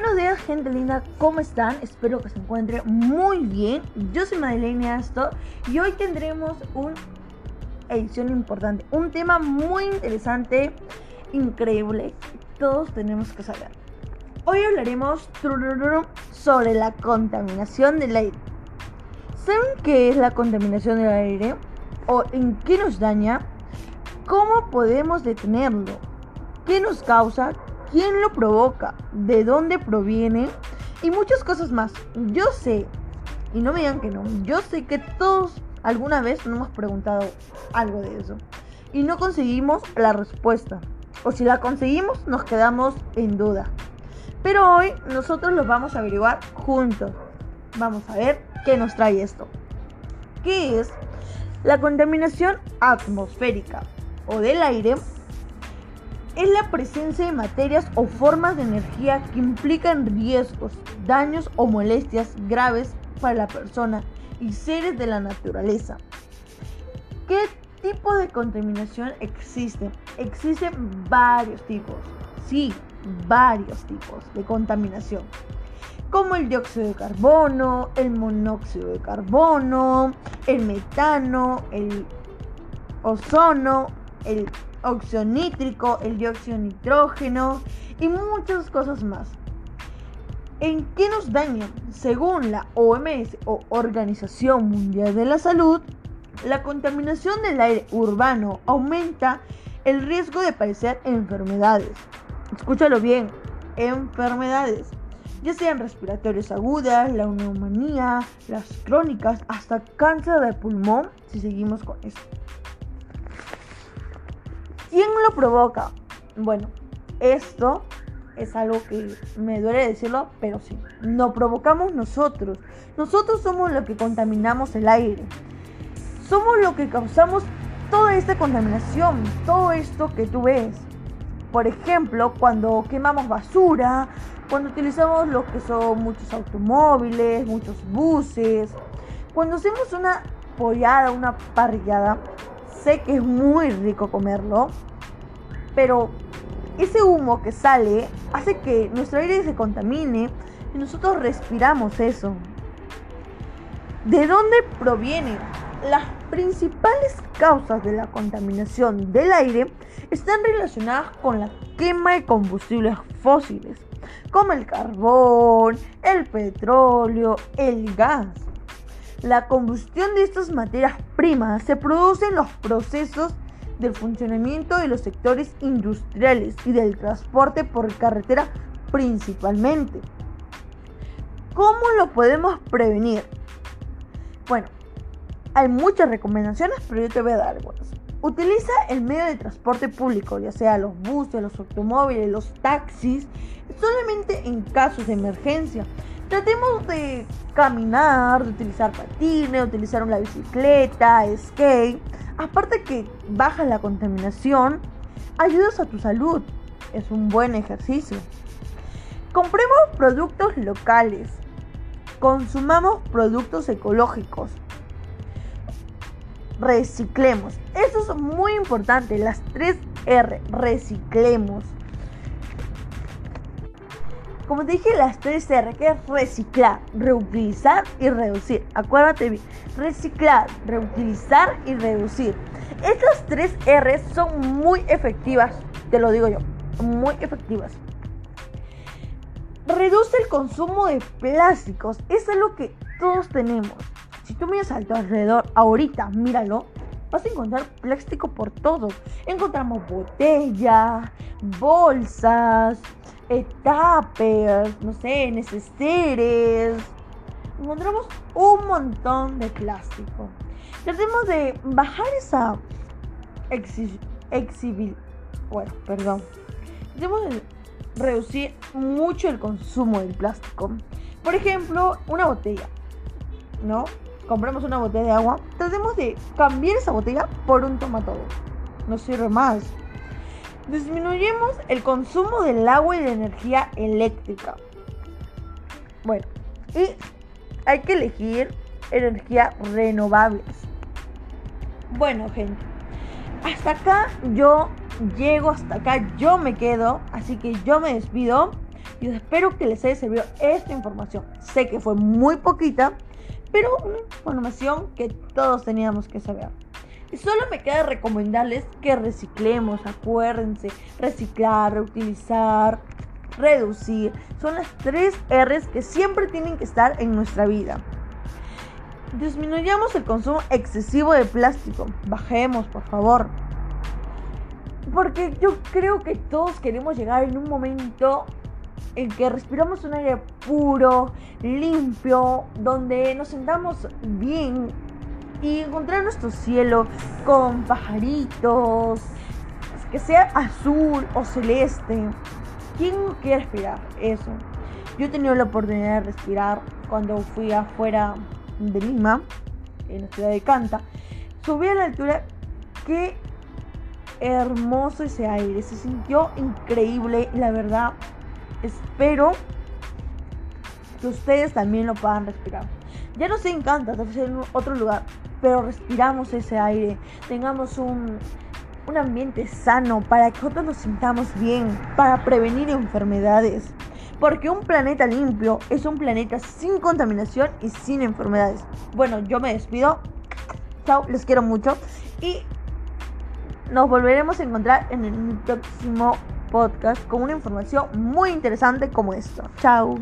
Buenos días, gente linda, ¿cómo están? Espero que se encuentren muy bien. Yo soy Madeleine Astor y hoy tendremos una edición importante, un tema muy interesante, increíble, todos tenemos que saber. Hoy hablaremos sobre la contaminación del aire. ¿Saben qué es la contaminación del aire? ¿O en qué nos daña? ¿Cómo podemos detenerlo? ¿Qué nos causa? Quién lo provoca, de dónde proviene y muchas cosas más. Yo sé, y no me digan que no, yo sé que todos alguna vez nos hemos preguntado algo de eso y no conseguimos la respuesta. O si la conseguimos, nos quedamos en duda. Pero hoy nosotros lo vamos a averiguar juntos. Vamos a ver qué nos trae esto. ¿Qué es? La contaminación atmosférica o del aire es la presencia de materias o formas de energía que implican riesgos, daños o molestias graves para la persona y seres de la naturaleza. ¿Qué tipo de contaminación existe? Existen varios tipos, sí, varios tipos de contaminación, como el dióxido de carbono, el monóxido de carbono, el metano, el ozono, el óxido nítrico, el dióxido de nitrógeno y muchas cosas más. ¿En qué nos dañan? Según la OMS o Organización Mundial de la Salud, la contaminación del aire urbano aumenta el riesgo de padecer enfermedades. Escúchalo bien, enfermedades, ya sean respiratorias agudas, la neumonía, las crónicas, hasta cáncer de pulmón, si seguimos con esto. ¿Quién lo provoca? Bueno, esto es algo que me duele decirlo, pero sí, lo provocamos nosotros. Nosotros somos los que contaminamos el aire. Somos los que causamos toda esta contaminación, todo esto que tú ves. Por ejemplo, cuando quemamos basura, cuando utilizamos lo que son muchos automóviles, muchos buses, cuando hacemos una pollada, una parrillada, sé que es muy rico comerlo, pero ese humo que sale hace que nuestro aire se contamine y nosotros respiramos eso. ¿De dónde provienen? Las principales causas de la contaminación del aire están relacionadas con la quema de combustibles fósiles, como el carbón, el petróleo, el gas. La combustión de estas materias primas se produce en los procesos del funcionamiento de los sectores industriales y del transporte por carretera principalmente. ¿Cómo lo podemos prevenir? Bueno, hay muchas recomendaciones, pero yo te voy a dar algunas. Utiliza el medio de transporte público, ya sea los buses, los automóviles, los taxis, solamente en casos de emergencia. Tratemos de caminar, de utilizar patines, utilizar una bicicleta, skate. Aparte que baja la contaminación, ayudas a tu salud. Es un buen ejercicio. Compremos productos locales. Consumamos productos ecológicos. Reciclemos. Eso es muy importante. Las 3 R. Reciclemos como te dije, las 3R, que es reciclar, reutilizar y reducir. Acuérdate bien, reciclar, reutilizar y reducir. Estas 3 R son muy efectivas, te lo digo yo, muy efectivas. Reduce el consumo de plásticos, es lo que todos tenemos. Si tú miras a tu alrededor, ahorita, míralo, vas a encontrar plástico por todo. Encontramos botellas, bolsas, etapas, no sé, neceseres. Encontramos un montón de plástico. Tratemos de bajar esa exhibición. Bueno, perdón. Tratemos de reducir mucho el consumo del plástico. Por ejemplo, una botella. ¿No? Compramos una botella de agua. Tratemos de cambiar esa botella por un tomatodo. No sirve más disminuyemos el consumo del agua y de energía eléctrica. Bueno, y hay que elegir energías renovables. Bueno, gente, hasta acá yo llego, hasta acá yo me quedo, así que yo me despido. Yo espero que les haya servido esta información. Sé que fue muy poquita, pero una información que todos teníamos que saber. Y solo me queda recomendarles que reciclemos, acuérdense, reciclar, reutilizar, reducir. Son las tres R's que siempre tienen que estar en nuestra vida. Disminuyamos el consumo excesivo de plástico. Bajemos, por favor. Porque yo creo que todos queremos llegar en un momento en que respiramos un aire puro, limpio, donde nos sentamos bien y encontrar nuestro cielo con pajaritos, que sea azul o celeste. ¿Quién quiere respirar eso? Yo he tenido la oportunidad de respirar cuando fui afuera de Lima, en la ciudad de Canta. Subí a la altura, qué hermoso ese aire, se sintió increíble, la verdad. Espero que ustedes también lo puedan respirar. Ya no se encanta, ser en otro lugar, pero respiramos ese aire, tengamos un, un ambiente sano para que nosotros nos sintamos bien, para prevenir enfermedades. Porque un planeta limpio es un planeta sin contaminación y sin enfermedades. Bueno, yo me despido. Chao, les quiero mucho. Y nos volveremos a encontrar en el próximo podcast con una información muy interesante como esto. Chao.